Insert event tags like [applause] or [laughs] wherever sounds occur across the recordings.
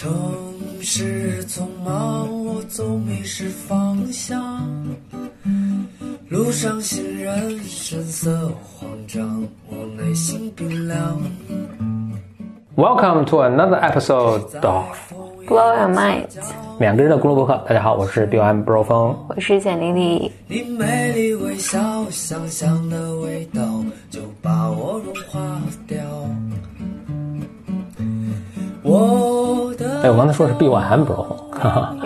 城市匆忙，我总迷失方向。路上行人神色慌张，我内心冰凉。Welcome to another episode of Blow your mind，两个人的公路博客。大家好，我是 Bill M Bro 风。我是简丽丽。你美丽微笑，香香的味道就把我融化掉。我的哎，我刚才说的是 Bill M Bro。哈哈。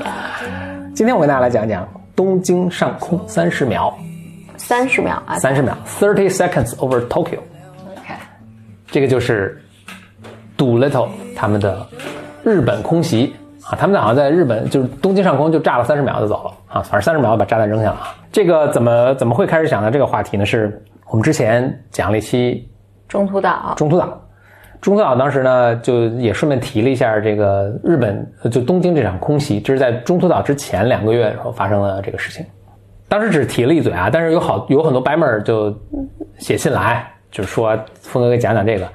今天我跟大家来讲讲东京上空三十秒，三十秒啊，三十秒，thirty seconds over Tokyo。OK，这个就是 Doolittle 他们的日本空袭啊，他们好像在日本就是东京上空就炸了三十秒就走了啊，反正三十秒把炸弹扔下了啊。这个怎么怎么会开始讲到这个话题呢？是我们之前讲了一期中途岛，中途岛，中途岛当时呢就也顺便提了一下这个日本就东京这场空袭，这是在中途岛之前两个月的时候发生的这个事情。当时只提了一嘴啊，但是有好有很多白妹儿就写信来，就是说峰哥给讲讲这个。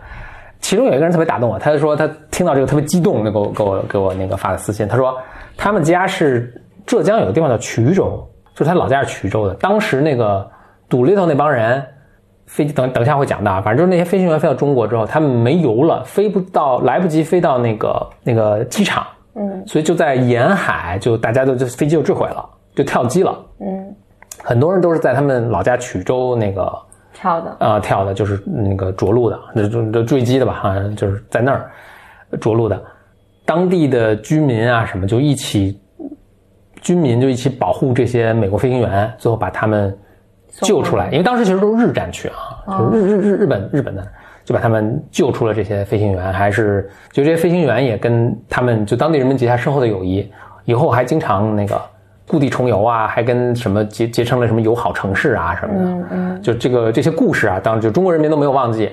其中有一个人特别打动我，他就说他听到这个特别激动，就给我给我给我那个发的私信，他说他们家是浙江有个地方叫衢州，就他老家是衢州的。当时那个堵里头那帮人飞机等等一下会讲到啊，反正就是那些飞行员飞到中国之后，他们没油了，飞不到，来不及飞到那个那个机场，嗯所以就在沿海就大家都就飞机就坠毁了，就跳机了。嗯，很多人都是在他们老家衢州那个跳的，啊、跳的，就是那个着陆的，那就就坠机的吧，好像就是在那儿着陆的。当地的居民啊什么就一起，军民就一起保护这些美国飞行员，最后把他们救出来。因为当时其实都是日战区啊，就是日日日日本日本的，就把他们救出了这些飞行员，还是就这些飞行员也跟他们就当地人民结下深厚的友谊，以后还经常那个故地重游啊，还跟什么结结成了什么友好城市啊什么的。嗯嗯，就这个这些故事啊，当时就中国人民都没有忘记，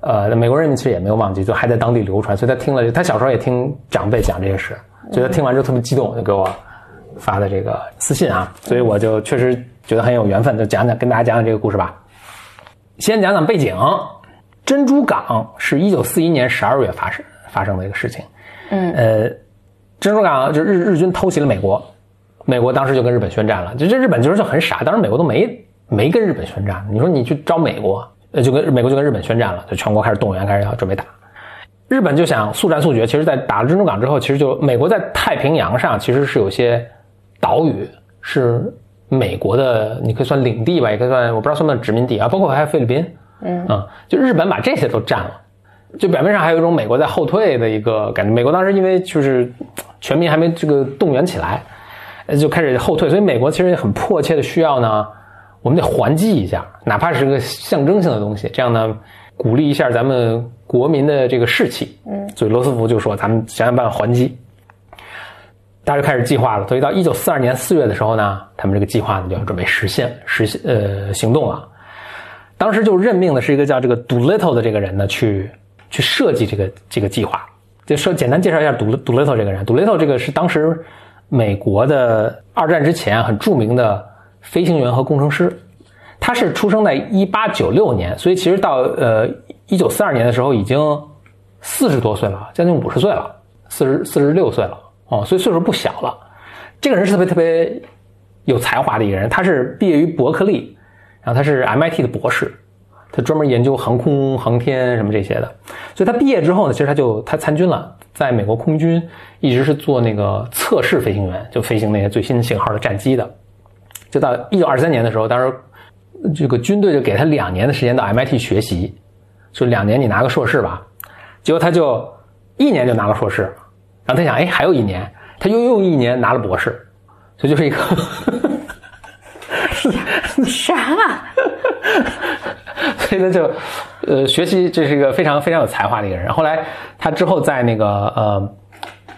呃，美国人民其实也没有忘记，就还在当地流传。所以他听了，他小时候也听长辈讲这些事，所以他听完之后特别激动，就给我发的这个私信啊。所以我就确实觉得很有缘分，就讲讲跟大家讲讲这个故事吧。先讲讲背景，珍珠港是一九四一年十二月发生发生的一个事情。嗯呃，珍珠港就日日军偷袭了美国，美国当时就跟日本宣战了。就这日本其实就很傻，当时美国都没没跟日本宣战。你说你去招美国，呃，就跟美国就跟日本宣战了，就全国开始动员，开始要准备打。日本就想速战速决。其实，在打了珍珠港之后，其实就美国在太平洋上其实是有些岛屿是美国的，你可以算领地吧，也可以算我不知道算不算殖民地啊，包括还有菲律宾。嗯啊，就日本把这些都占了。就表面上还有一种美国在后退的一个感觉。美国当时因为就是全民还没这个动员起来，呃就开始后退，所以美国其实也很迫切的需要呢，我们得还击一下，哪怕是个象征性的东西，这样呢鼓励一下咱们国民的这个士气。嗯，所以罗斯福就说咱们想想办法还击。大家就开始计划了，所以到一九四二年四月的时候呢，他们这个计划呢就要准备实现实现呃行动了。当时就任命的是一个叫这个 Doolittle 的这个人呢，去去设计这个这个计划。就说简单介绍一下 Do Doolittle 这个人。Doolittle 这个是当时美国的二战之前很著名的飞行员和工程师。他是出生在一八九六年，所以其实到呃一九四二年的时候已经四十多岁了，将近五十岁了，四十四十六岁了哦，所以岁数不小了。这个人是特别特别有才华的一个人，他是毕业于伯克利，然后他是 MIT 的博士，他专门研究航空航天什么这些的。所以他毕业之后呢，其实他就他参军了，在美国空军一直是做那个测试飞行员，就飞行那些最新型号的战机的。就到一九二三年的时候，当时这个军队就给他两年的时间到 MIT 学习，就两年你拿个硕士吧。结果他就一年就拿了硕士，然后他想，哎，还有一年，他又用一年拿了博士，所以就是一个啥？[laughs] 所以他就呃学习，这是一个非常非常有才华的一个人。后来他之后在那个呃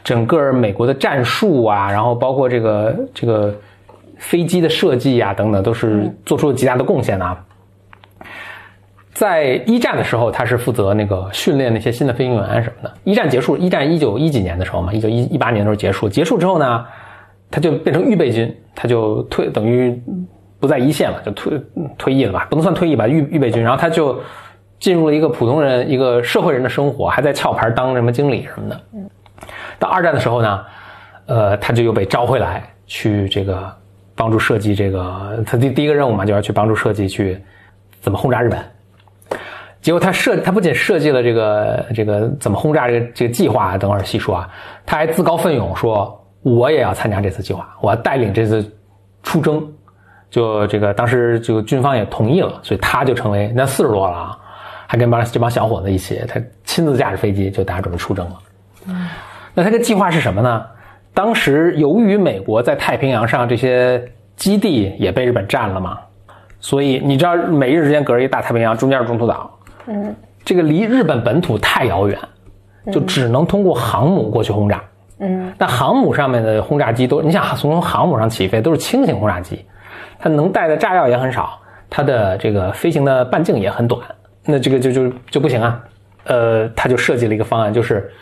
整个美国的战术啊，然后包括这个这个飞机的设计啊等等，都是做出了极大的贡献的啊。在一战的时候，他是负责那个训练那些新的飞行员什么的。一战结束，一战一九一几年的时候嘛，一九一一八年的时候结束。结束之后呢，他就变成预备军，他就退，等于不在一线了，就退退役了吧，不能算退役吧，预预备军。然后他就进入了一个普通人、一个社会人的生活，还在壳牌当什么经理什么的。到二战的时候呢，呃，他就又被招回来去这个帮助设计这个他第第一个任务嘛，就要去帮助设计去怎么轰炸日本。结果他设他不仅设计了这个这个怎么轰炸这个这个计划，等会儿细说啊，他还自告奋勇说我也要参加这次计划，我要带领这次出征。就这个当时就军方也同意了，所以他就成为那四十多了啊，还跟帮这帮小伙子一起，他亲自驾驶飞机就大家准备出征了。那他的计划是什么呢？当时由于美国在太平洋上这些基地也被日本占了嘛，所以你知道美日之间隔着一大太平洋，中间是中途岛。嗯，这个离日本本土太遥远，就只能通过航母过去轰炸。嗯，那航母上面的轰炸机都，你想从航母上起飞都是轻型轰炸机。它能带的炸药也很少，它的这个飞行的半径也很短，那这个就就就不行啊。呃，他就设计了一个方案，就是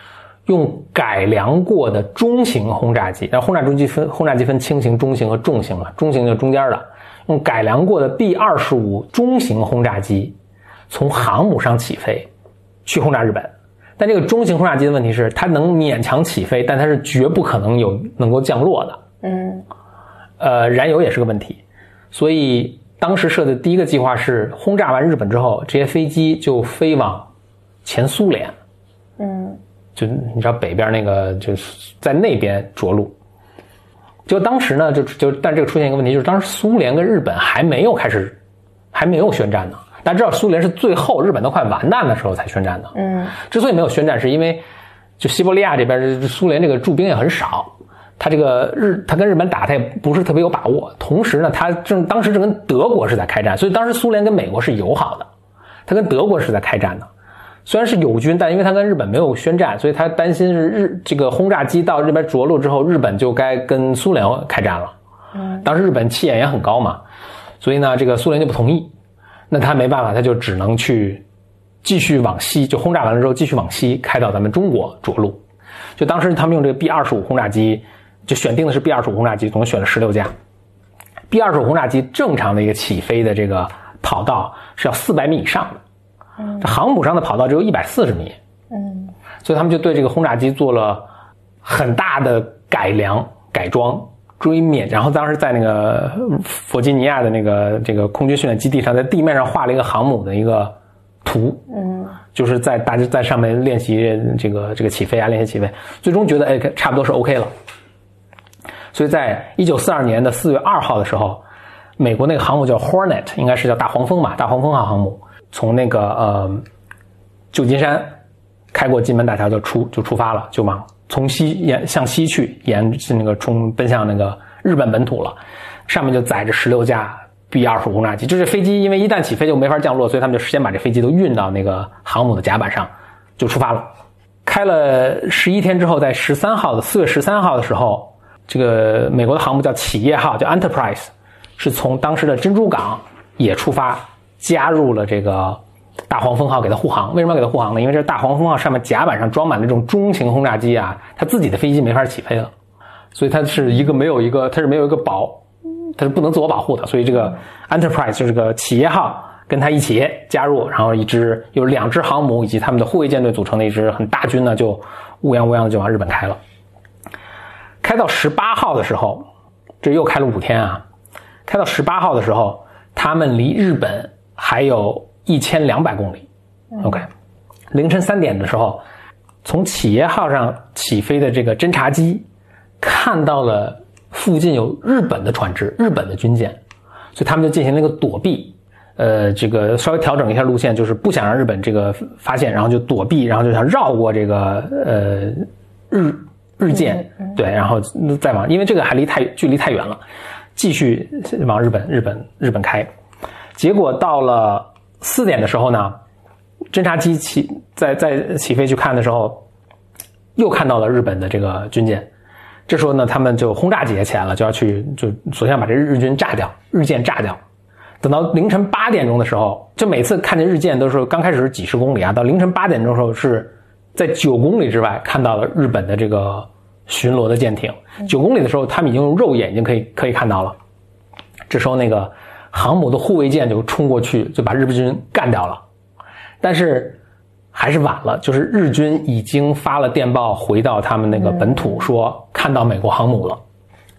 用改良过的中型轰炸机，然后轰炸中机分轰炸机分轻型、中型和重型嘛，中型就中间的，用改良过的 B 二十五中型轰炸机从航母上起飞去轰炸日本。但这个中型轰炸机的问题是，它能勉强起飞，但它是绝不可能有能够降落的。嗯，呃，燃油也是个问题。所以当时设的第一个计划是轰炸完日本之后，这些飞机就飞往前苏联，嗯，就你知道北边那个就是在那边着陆。就当时呢，就就但这个出现一个问题，就是当时苏联跟日本还没有开始，还没有宣战呢。大家知道苏联是最后日本都快完蛋的时候才宣战的，嗯，之所以没有宣战，是因为就西伯利亚这边苏联这个驻兵也很少。他这个日，他跟日本打，他也不是特别有把握。同时呢，他正当时正跟德国是在开战，所以当时苏联跟美国是友好的，他跟德国是在开战的。虽然是友军，但因为他跟日本没有宣战，所以他担心是日这个轰炸机到这边着陆之后，日本就该跟苏联开战了。嗯，当时日本气焰也很高嘛，所以呢，这个苏联就不同意。那他没办法，他就只能去继续往西，就轰炸完了之后继续往西开到咱们中国着陆。就当时他们用这个 B 二十五轰炸机。就选定的是 B 二十五轰炸机，总共选了十六架。B 二十五轰炸机正常的一个起飞的这个跑道是要四百米以上的，嗯，这航母上的跑道只有一百四十米，嗯，所以他们就对这个轰炸机做了很大的改良改装，追灭，然后当时在那个弗吉尼亚的那个这个空军训练基地上，在地面上画了一个航母的一个图，嗯，就是在大家在上面练习这个这个起飞啊，练习起飞，最终觉得哎，差不多是 OK 了。所以在一九四二年的四月二号的时候，美国那个航母叫 Hornet，应该是叫大黄蜂吧？大黄蜂号航母从那个呃旧金山开过金门大桥就出就出发了，就往从西沿向西去，沿是那个冲奔向那个日本本土了。上面就载着十六架 B 二十轰炸机，就是飞机因为一旦起飞就没法降落，所以他们就先把这飞机都运到那个航母的甲板上，就出发了。开了十一天之后，在十三号的四月十三号的时候。这个美国的航母叫企业号，叫 Enterprise，是从当时的珍珠港也出发，加入了这个大黄蜂号给它护航。为什么要给它护航呢？因为这大黄蜂号上面甲板上装满了这种中型轰炸机啊，它自己的飞机没法起飞了，所以它是一个没有一个，它是没有一个保，它是不能自我保护的。所以这个 Enterprise 就是个企业号跟它一起加入，然后一支有两支航母以及他们的护卫舰队组成的一支很大军呢，就乌泱乌泱的就往日本开了。开到十八号的时候，这又开了五天啊！开到十八号的时候，他们离日本还有一千两百公里。OK，凌晨三点的时候，从企业号上起飞的这个侦察机看到了附近有日本的船只、日本的军舰，所以他们就进行了一个躲避。呃，这个稍微调整一下路线，就是不想让日本这个发现，然后就躲避，然后就想绕过这个呃日。日舰对，然后再往，因为这个还离太距离太远了，继续往日本日本日本开，结果到了四点的时候呢，侦察机起在在起飞去看的时候，又看到了日本的这个军舰，这时候呢，他们就轰炸机也起来了，就要去就索性把这日军炸掉，日舰炸掉。等到凌晨八点钟的时候，就每次看见日舰都是刚开始是几十公里啊，到凌晨八点钟的时候是。在九公里之外看到了日本的这个巡逻的舰艇。九公里的时候，他们已经用肉眼睛可以可以看到了。这时候，那个航母的护卫舰就冲过去，就把日本军干掉了。但是，还是晚了，就是日军已经发了电报回到他们那个本土，说看到美国航母了。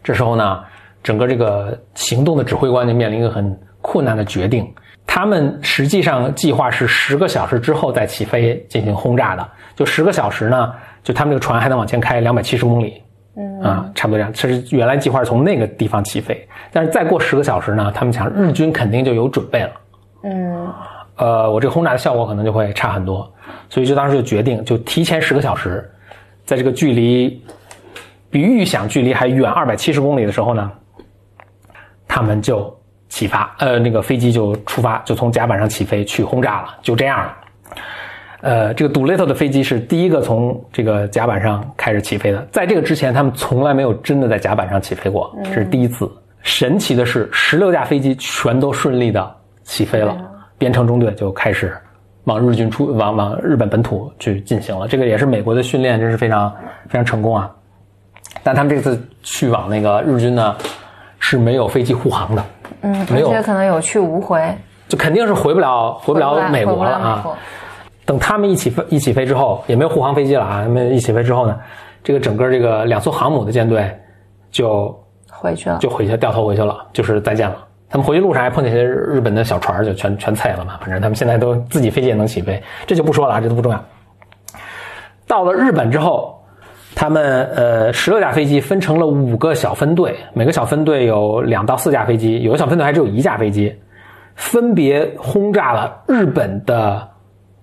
这时候呢，整个这个行动的指挥官就面临一个很困难的决定。他们实际上计划是十个小时之后再起飞进行轰炸的，就十个小时呢，就他们这个船还能往前开两百七十公里，嗯啊，差不多这样。其实原来计划是从那个地方起飞，但是再过十个小时呢，他们想日军肯定就有准备了，嗯，呃，我这个轰炸的效果可能就会差很多，所以就当时就决定就提前十个小时，在这个距离比预想距离还远二百七十公里的时候呢，他们就。起发，呃，那个飞机就出发，就从甲板上起飞去轰炸了，就这样了。呃，这个 Doolittle 的飞机是第一个从这个甲板上开始起飞的，在这个之前，他们从来没有真的在甲板上起飞过，这是第一次。神奇的是，十六架飞机全都顺利的起飞了，编程中队就开始往日军出往往日本本土去进行了。这个也是美国的训练，真是非常非常成功啊。但他们这次去往那个日军呢，是没有飞机护航的。嗯，而且可能有去无回，就肯定是回不了，回不了美国了啊。等他们一起飞一起飞之后，也没有护航飞机了啊。他们一起飞之后呢，这个整个这个两艘航母的舰队就回去了，就回去掉头回去了，就是再见了。他们回去路上还碰见些日本的小船，就全全碎了嘛。反正他们现在都自己飞机也能起飞，这就不说了啊，这都不重要。到了日本之后。他们呃，十六架飞机分成了五个小分队，每个小分队有两到四架飞机，有的小分队还只有一架飞机，分别轰炸了日本的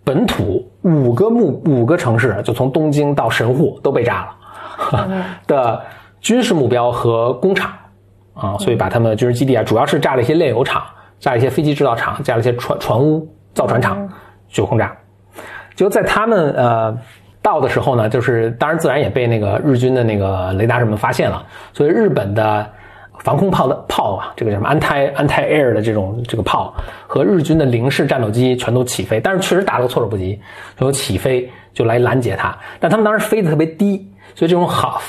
本土五个目五个城市，就从东京到神户都被炸了 [laughs] 的军事目标和工厂啊，所以把他们的军事基地啊，主要是炸了一些炼油厂，炸了一些飞机制造厂，炸了一些船船坞造船厂，就轰炸，就在他们呃。到的时候呢，就是当然自然也被那个日军的那个雷达什么发现了，所以日本的防空炮的炮啊，这个叫什么 anti anti air 的这种这个炮和日军的零式战斗机全都起飞，但是确实打个措手不及，就起飞就来拦截它，但他们当时飞得特别低，所以这种好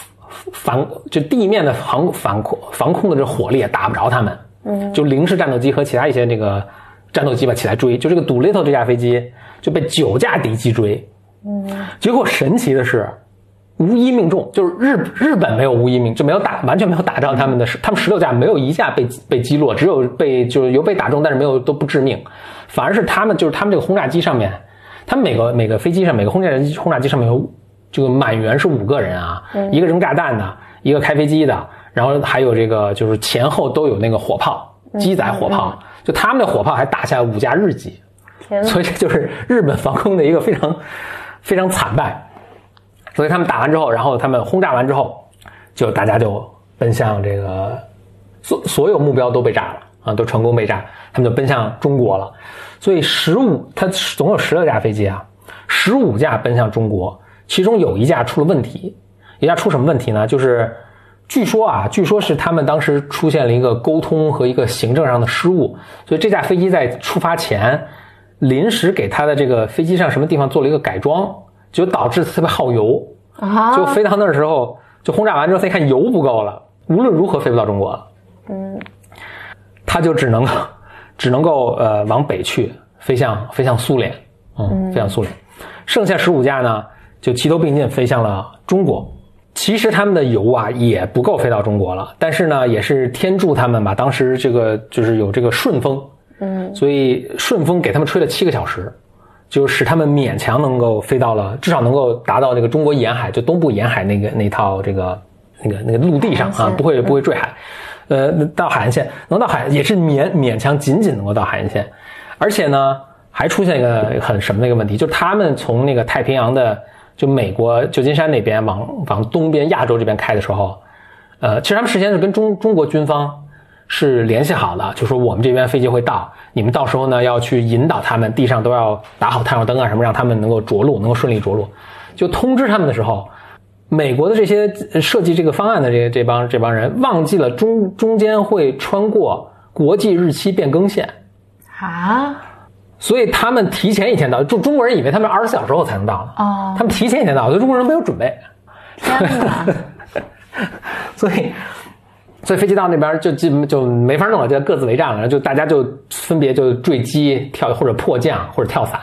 防就地面的防防空防空的这火力也打不着他们，嗯，就零式战斗机和其他一些这个战斗机吧起来追，就这个 Doolittle 这架飞机就被九架敌机追。嗯，结果神奇的是，无一命中，就是日日本没有无一命，就没有打，完全没有打仗他们的，他们十六架没有一架被被击落，只有被就是有被打中，但是没有都不致命，反而是他们就是他们这个轰炸机上面，他们每个每个飞机上每个轰炸机轰炸机上面有这个满员是五个人啊，一个扔炸弹的，一个开飞机的，然后还有这个就是前后都有那个火炮机载火炮，就他们的火炮还打下五架日机，所以这就是日本防空的一个非常。非常惨败，所以他们打完之后，然后他们轰炸完之后，就大家就奔向这个所所有目标都被炸了啊，都成功被炸，他们就奔向中国了。所以十五，他总有十六架飞机啊，十五架奔向中国，其中有一架出了问题，一架出什么问题呢？就是据说啊，据说是他们当时出现了一个沟通和一个行政上的失误，所以这架飞机在出发前。临时给他的这个飞机上什么地方做了一个改装，就导致特别耗油啊！就飞到那儿的时候，就轰炸完之后，他一看油不够了，无论如何飞不到中国了。嗯，他就只能 [laughs] 只能够呃往北去，飞向飞向苏联，嗯，飞向苏联。剩下十五架呢，就齐头并进飞向了中国。其实他们的油啊也不够飞到中国了，但是呢，也是天助他们吧。当时这个就是有这个顺风。嗯，所以顺风给他们吹了七个小时，就使他们勉强能够飞到了，至少能够达到那个中国沿海，就东部沿海那个那套这个那个那个陆地上啊，不会不会坠海，呃，到海岸线能到海也是勉勉强仅仅能够到海岸线，而且呢还出现一个很什么的一个问题，就是他们从那个太平洋的就美国旧金山那边往往东边亚洲这边开的时候，呃，其实他们事先是跟中中国军方。是联系好了，就说我们这边飞机会到，你们到时候呢要去引导他们，地上都要打好探照灯啊什么，让他们能够着陆，能够顺利着陆。就通知他们的时候，美国的这些设计这个方案的这这帮这帮人忘记了中中间会穿过国际日期变更线啊，所以他们提前一天到，中中国人以为他们二十四小时后才能到呢，哦，他们提前一天到，所以中国人没有准备，天哪，[laughs] 所以。所以飞机到那边就基本就没法弄了，就各自为战了。然后就大家就分别就坠机跳或者迫降或者跳伞，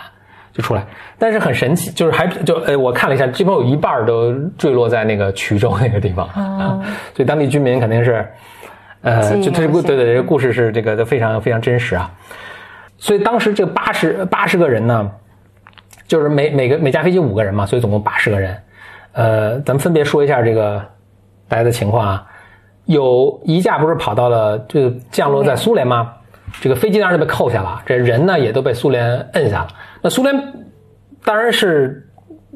就出来。但是很神奇，就是还就呃，我看了一下，基本有一半都坠落在那个衢州那个地方啊，所以当地居民肯定是，呃，就这故对对，这个故事是这个都非常非常真实啊。所以当时这八十八十个人呢，就是每每个每架飞机五个人嘛，所以总共八十个人。呃，咱们分别说一下这个大家的情况啊。有一架不是跑到了就降落在苏联吗？这个飞机当然就被扣下了，这人呢也都被苏联摁下了。那苏联当然是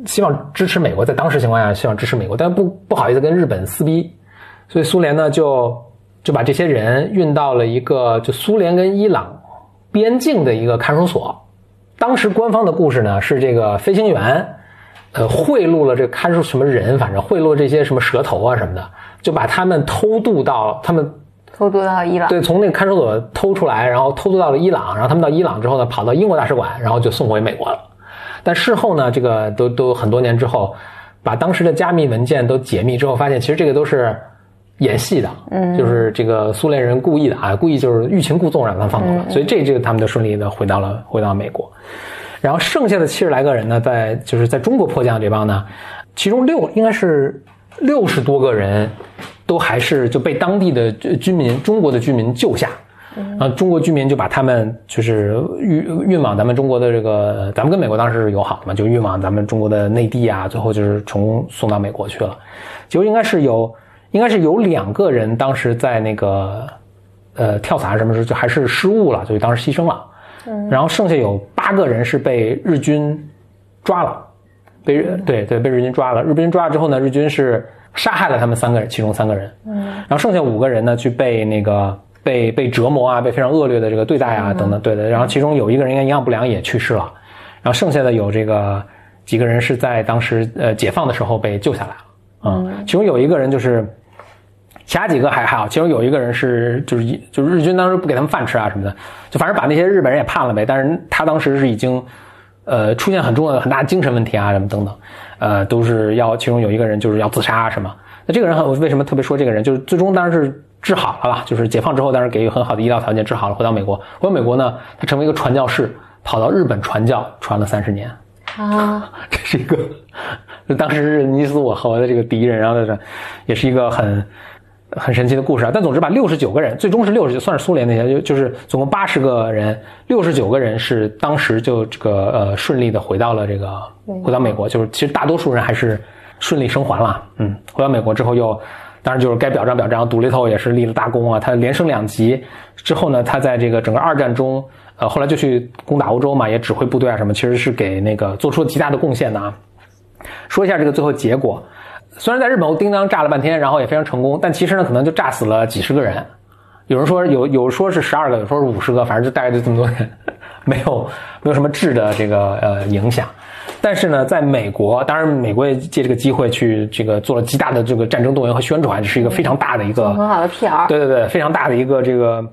希望支持美国，在当时情况下希望支持美国，但不不好意思跟日本撕逼，所以苏联呢就就把这些人运到了一个就苏联跟伊朗。边境的一个看守所，当时官方的故事呢是这个飞行员，呃，贿赂了这看守什么人，反正贿赂这些什么蛇头啊什么的，就把他们偷渡到他们偷渡到伊朗，对，从那个看守所偷出来，然后偷渡到了伊朗，然后他们到伊朗之后呢，跑到英国大使馆，然后就送回美国了。但事后呢，这个都都很多年之后，把当时的加密文件都解密之后，发现其实这个都是。演戏的，嗯，就是这个苏联人故意的啊，故意就是欲擒故纵让他放走了，所以这这个他们就顺利的回到了回到美国，然后剩下的七十来个人呢，在就是在中国迫降这帮呢，其中六应该是六十多个人，都还是就被当地的居民中国的居民救下，然后中国居民就把他们就是运运往咱们中国的这个，咱们跟美国当时是友好的嘛，就运往咱们中国的内地啊，最后就是从送到美国去了，结果应该是有。应该是有两个人当时在那个，呃，跳伞什么时候就还是失误了，就当时牺牲了。然后剩下有八个人是被日军抓了，被对对被日军抓了。日军抓了之后呢，日军是杀害了他们三个人，其中三个人。嗯，然后剩下五个人呢，去被那个被被折磨啊，被非常恶劣的这个对待啊等等，对的。然后其中有一个人应该营养不良也去世了。然后剩下的有这个几个人是在当时呃解放的时候被救下来了。嗯，其中有一个人就是，其他几个还还好，其中有一个人是就是一就是日军当时不给他们饭吃啊什么的，就反正把那些日本人也判了呗。但是他当时是已经，呃，出现很重要的很大精神问题啊什么等等，呃，都是要其中有一个人就是要自杀啊什么。那这个人很为什么特别说这个人？就是最终当然是治好了吧，就是解放之后当然给予很好的医疗条件治好了，回到美国。回到美国呢，他成为一个传教士，跑到日本传教，传了三十年。啊，[laughs] 这是一个。当时是你死我活的这个敌人，然后这也是一个很很神奇的故事啊。但总之吧，六十九个人，最终是六十，算是苏联那些，就就是总共八十个人，六十九个人是当时就这个呃顺利的回到了这个回到美国，就是其实大多数人还是顺利生还了。嗯，回到美国之后又当然就是该表彰表彰，独立头也是立了大功啊，他连升两级之后呢，他在这个整个二战中，呃后来就去攻打欧洲嘛，也指挥部队啊什么，其实是给那个做出了极大的贡献的啊。说一下这个最后结果，虽然在日本叮当炸了半天，然后也非常成功，但其实呢，可能就炸死了几十个人。有人说有有说是十二个，有说是五十个，反正就大概就这么多人，[laughs] 没有没有什么质的这个呃影响。但是呢，在美国，当然美国也借这个机会去这个做了极大的这个战争动员和宣传，这是一个非常大的一个很好的 PR。对对对，非常大的一个这个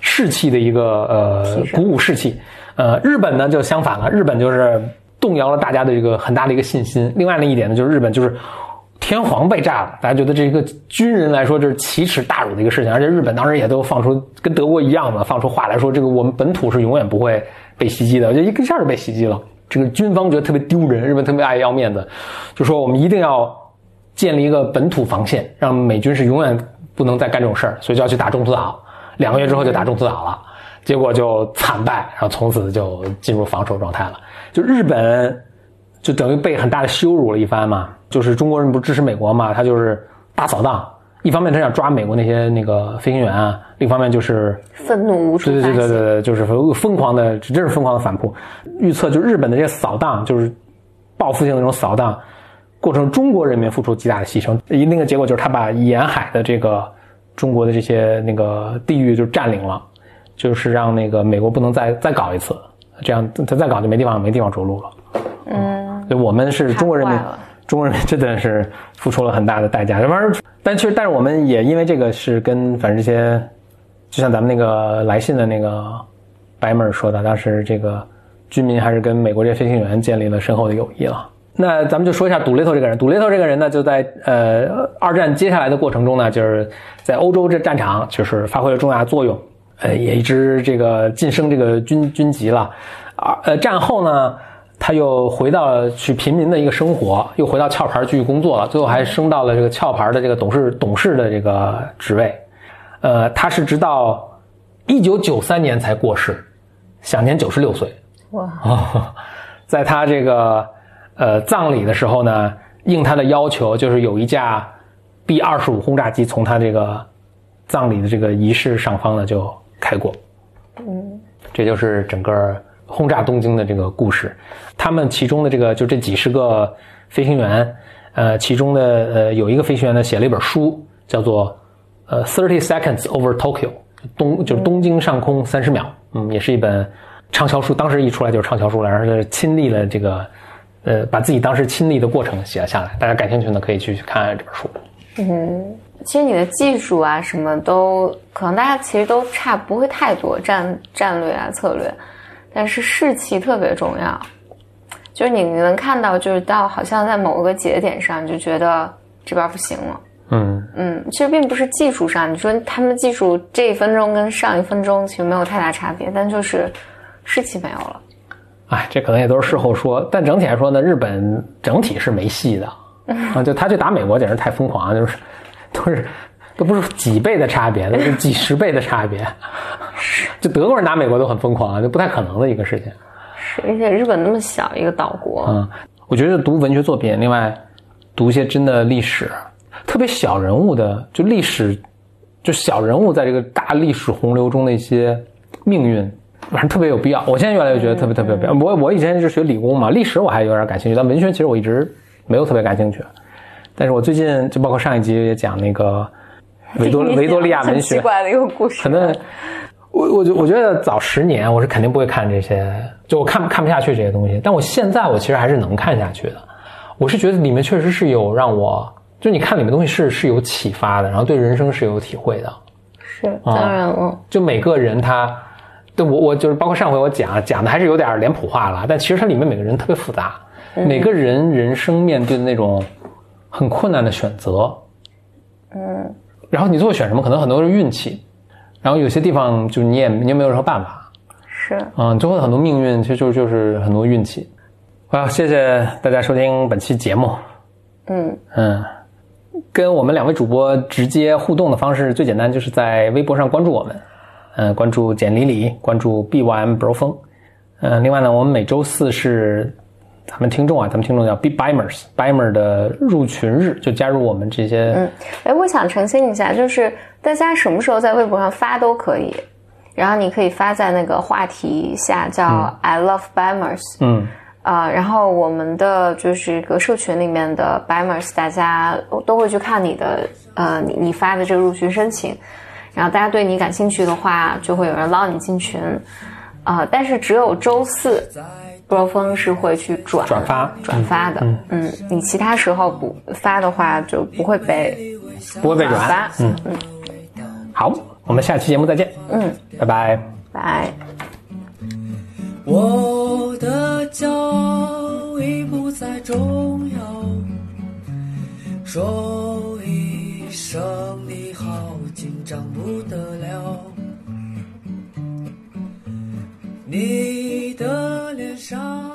士气的一个呃鼓舞士气。呃，日本呢就相反了，日本就是。动摇了大家的这个很大的一个信心。另外的一点呢，就是日本就是天皇被炸了，大家觉得这一个军人来说这是奇耻大辱的一个事情。而且日本当时也都放出跟德国一样嘛，放出话来说，这个我们本土是永远不会被袭击的。就一下就被袭击了，这个军方觉得特别丢人，日本特别爱要面子，就说我们一定要建立一个本土防线，让美军是永远不能再干这种事儿，所以就要去打中途岛。两个月之后就打中途岛了，结果就惨败，然后从此就进入防守状态了。就日本，就等于被很大的羞辱了一番嘛。就是中国人不支持美国嘛，他就是大扫荡。一方面他想抓美国那些那个飞行员啊，另一方面就是愤怒无处对对对对对，就是疯狂的，真是疯狂的反扑。预测就日本的这些扫荡，就是报复性的那种扫荡，过程中国人民付出极大的牺牲。一那个结果就是他把沿海的这个中国的这些那个地域就占领了，就是让那个美国不能再再搞一次。这样他再搞就没地方没地方着陆了，嗯，所以我们是中国人民，中国人民真的是付出了很大的代价。这玩意儿，但其实但是我们也因为这个是跟反正这些，就像咱们那个来信的那个白妹说的，当时这个居民还是跟美国这些飞行员建立了深厚的友谊了。那咱们就说一下杜雷头这个人，杜雷头这个人呢，就在呃二战接下来的过程中呢，就是在欧洲这战场就是发挥了重大作用。呃，也一直这个晋升这个军军级了，啊，呃，战后呢，他又回到去平民的一个生活，又回到壳牌继续工作了，最后还升到了这个壳牌的这个董事董事的这个职位。呃，他是直到一九九三年才过世，享年九十六岁。哇，啊，[laughs] 在他这个呃葬礼的时候呢，应他的要求，就是有一架 B 二十五轰炸机从他这个葬礼的这个仪式上方呢就开过。嗯，这就是整个轰炸东京的这个故事。他们其中的这个就这几十个飞行员，呃，其中的呃有一个飞行员呢写了一本书，叫做呃 Thirty Seconds Over Tokyo，东就是东京上空三十秒，嗯，也是一本畅销书，当时一出来就是畅销书了，然后是亲历了这个，呃，把自己当时亲历的过程写了下来。大家感兴趣呢，可以去看这本书。嗯其实你的技术啊，什么都可能大家其实都差不会太多，战战略啊策略，但是士气特别重要。就是你能看到，就是到好像在某个节点上，你就觉得这边不行了。嗯嗯，其实并不是技术上，你说他们技术这一分钟跟上一分钟其实没有太大差别，但就是士气没有了。哎，这可能也都是事后说，但整体来说呢，日本整体是没戏的 [laughs] 啊！就他去打美国简直太疯狂了，就是都是都不是几倍的差别，都是几十倍的差别。就德国人打美国都很疯狂啊，就不太可能的一个事情。是，而且日本那么小一个岛国，嗯，我觉得读文学作品，另外读一些真的历史，特别小人物的，就历史，就小人物在这个大历史洪流中的一些命运，反正特别有必要。我现在越来越觉得特别特别有必要。我我以前是学理工嘛，历史我还有点感兴趣，但文学其实我一直没有特别感兴趣。但是我最近就包括上一集也讲那个维多维多利亚文学奇，怪的一个故事。可能我我就我觉得早十年我是肯定不会看这些，就我看看不下去这些东西。但我现在我其实还是能看下去的。我是觉得里面确实是有让我，就你看里面东西是是有启发的，然后对人生是有体会的。是，当然了，就每个人他，对我我就是包括上回我讲讲的还是有点脸谱化了，但其实它里面每个人特别复杂，每个人人生面对的那种很困难的选择，嗯，然后你最后选什么，可能很多是运气，然后有些地方就你也你也没有任何办法，是，嗯，最后的很多命运其实就就是很多运气。好，谢谢大家收听本期节目，嗯，嗯，跟我们两位主播直接互动的方式最简单，就是在微博上关注我们，嗯，关注简里里，关注 BYM Bro 风，嗯，另外呢，我们每周四是咱们听众啊，咱们听众叫 B Bimers Bimer 的入群日，就加入我们这些，嗯，哎，我想澄清一下，就是大家什么时候在微博上发都可以，然后你可以发在那个话题下，叫 I love Bimers，嗯。啊、然后我们的就是个社群里面的 Bimers，大家都会去看你的呃你你发的这个入群申请，然后大家对你感兴趣的话，就会有人捞你进群，啊、但是只有周四。波峰是会去转转发转发的，嗯。你其他时候不发的话就不会被不会被转发，嗯。嗯好，我们下期节目再见，嗯，拜拜。拜。我的骄傲已不再重要，说一声你好，紧张不得了。你的脸上。